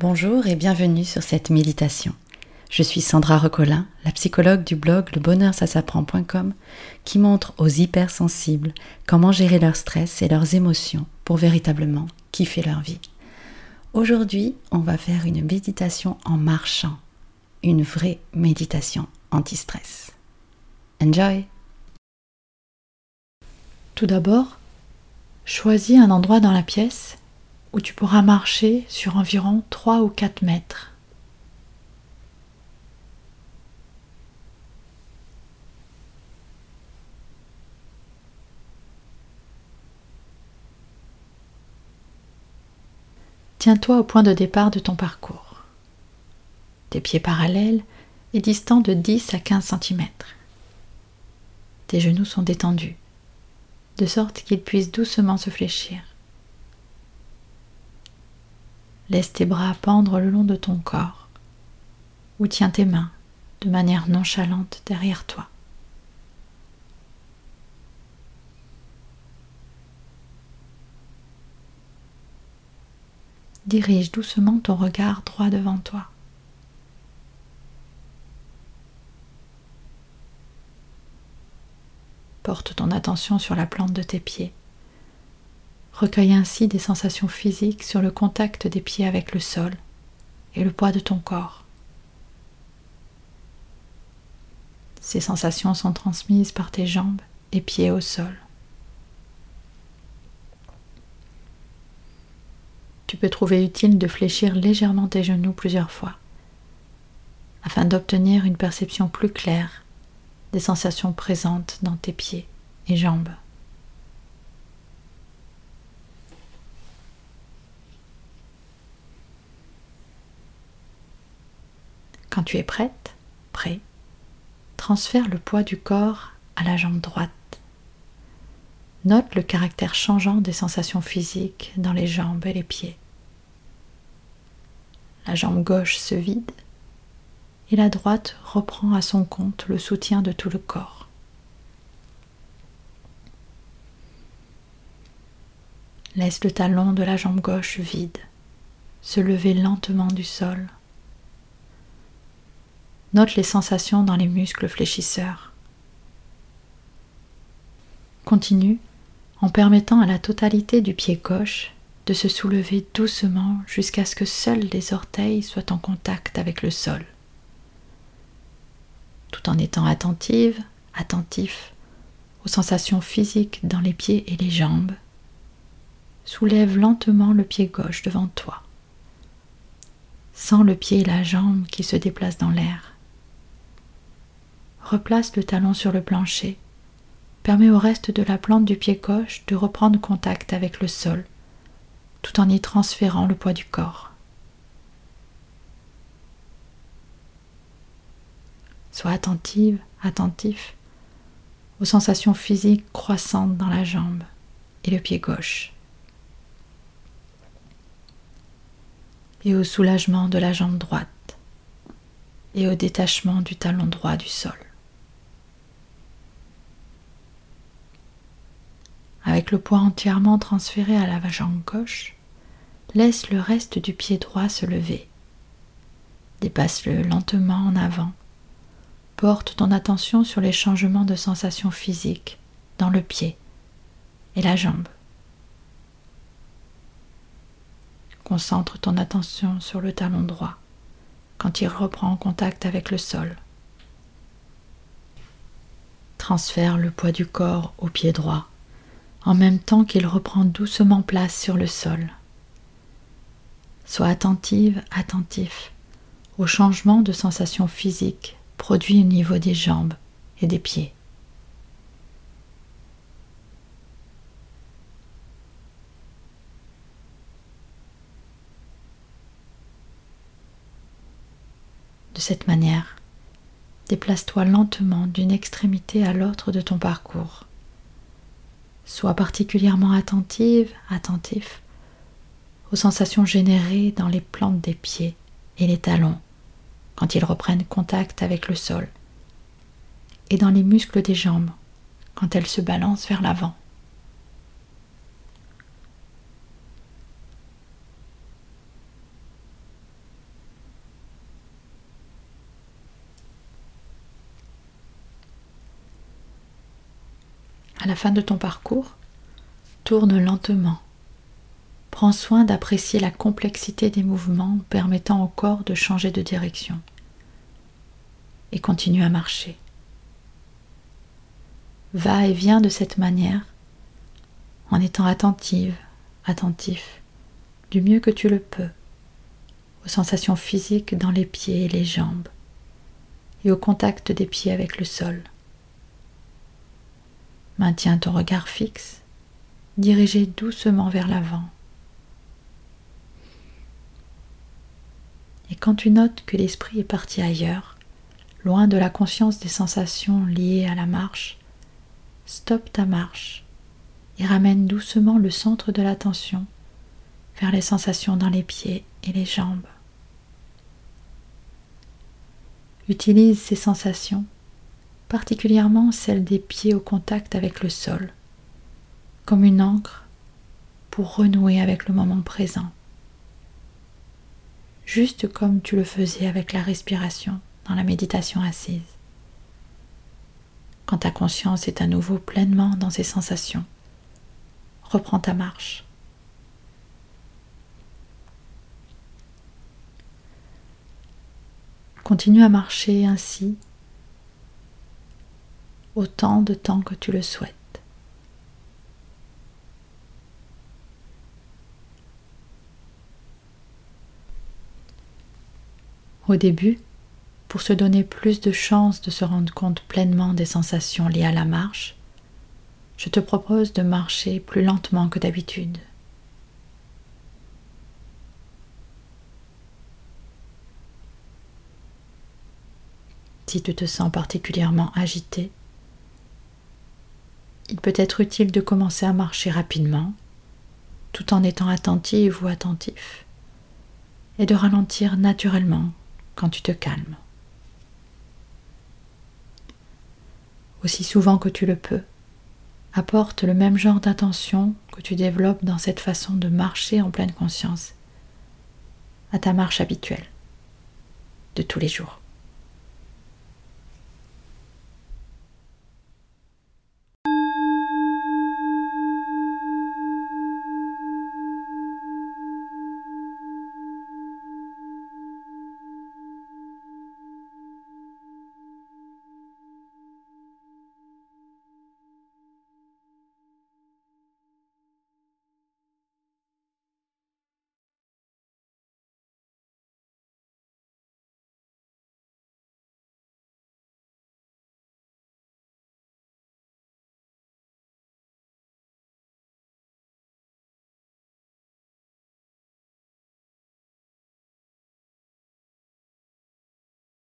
Bonjour et bienvenue sur cette méditation. Je suis Sandra Recolin, la psychologue du blog lebonheursasapprend.com qui montre aux hypersensibles comment gérer leur stress et leurs émotions pour véritablement kiffer leur vie. Aujourd'hui, on va faire une méditation en marchant, une vraie méditation anti-stress. Enjoy Tout d'abord, choisis un endroit dans la pièce où tu pourras marcher sur environ 3 ou 4 mètres. Tiens-toi au point de départ de ton parcours. Tes pieds parallèles et distants de 10 à 15 cm. Tes genoux sont détendus, de sorte qu'ils puissent doucement se fléchir. Laisse tes bras pendre le long de ton corps ou tiens tes mains de manière nonchalante derrière toi. Dirige doucement ton regard droit devant toi. Porte ton attention sur la plante de tes pieds Recueille ainsi des sensations physiques sur le contact des pieds avec le sol et le poids de ton corps. Ces sensations sont transmises par tes jambes et pieds au sol. Tu peux trouver utile de fléchir légèrement tes genoux plusieurs fois afin d'obtenir une perception plus claire des sensations présentes dans tes pieds et jambes. Quand tu es prête, prêt, transfère le poids du corps à la jambe droite. Note le caractère changeant des sensations physiques dans les jambes et les pieds. La jambe gauche se vide et la droite reprend à son compte le soutien de tout le corps. Laisse le talon de la jambe gauche vide se lever lentement du sol Note les sensations dans les muscles fléchisseurs. Continue en permettant à la totalité du pied gauche de se soulever doucement jusqu'à ce que seuls les orteils soient en contact avec le sol. Tout en étant attentive, attentif aux sensations physiques dans les pieds et les jambes, soulève lentement le pied gauche devant toi. Sens le pied et la jambe qui se déplacent dans l'air replace le talon sur le plancher, permet au reste de la plante du pied gauche de reprendre contact avec le sol, tout en y transférant le poids du corps. Sois attentive, attentif aux sensations physiques croissantes dans la jambe et le pied gauche, et au soulagement de la jambe droite et au détachement du talon droit du sol. Avec le poids entièrement transféré à la jambe gauche, laisse le reste du pied droit se lever. Dépasse-le lentement en avant. Porte ton attention sur les changements de sensations physiques dans le pied et la jambe. Concentre ton attention sur le talon droit quand il reprend contact avec le sol. Transfère le poids du corps au pied droit en même temps qu'il reprend doucement place sur le sol. Sois attentive, attentif au changement de sensation physique produit au niveau des jambes et des pieds. De cette manière, déplace-toi lentement d'une extrémité à l'autre de ton parcours Sois particulièrement attentive, attentif aux sensations générées dans les plantes des pieds et les talons quand ils reprennent contact avec le sol et dans les muscles des jambes quand elles se balancent vers l'avant. À la fin de ton parcours, tourne lentement. Prends soin d'apprécier la complexité des mouvements permettant au corps de changer de direction. Et continue à marcher. Va et viens de cette manière en étant attentive, attentif, du mieux que tu le peux, aux sensations physiques dans les pieds et les jambes, et au contact des pieds avec le sol. Maintiens ton regard fixe, dirigé doucement vers l'avant. Et quand tu notes que l'esprit est parti ailleurs, loin de la conscience des sensations liées à la marche, stoppe ta marche et ramène doucement le centre de l'attention vers les sensations dans les pieds et les jambes. Utilise ces sensations, particulièrement celles des pieds au contact avec le sol, comme une encre pour renouer avec le moment présent, juste comme tu le faisais avec la respiration dans la méditation assise. Quand ta conscience est à nouveau pleinement dans ces sensations, reprends ta marche. Continue à marcher ainsi autant de temps que tu le souhaites. Au début, pour se donner plus de chances de se rendre compte pleinement des sensations liées à la marche, je te propose de marcher plus lentement que d'habitude. Si tu te sens particulièrement agité, il peut être utile de commencer à marcher rapidement, tout en étant attentive ou attentif, et de ralentir naturellement quand tu te calmes. Aussi souvent que tu le peux, apporte le même genre d'attention que tu développes dans cette façon de marcher en pleine conscience à ta marche habituelle de tous les jours.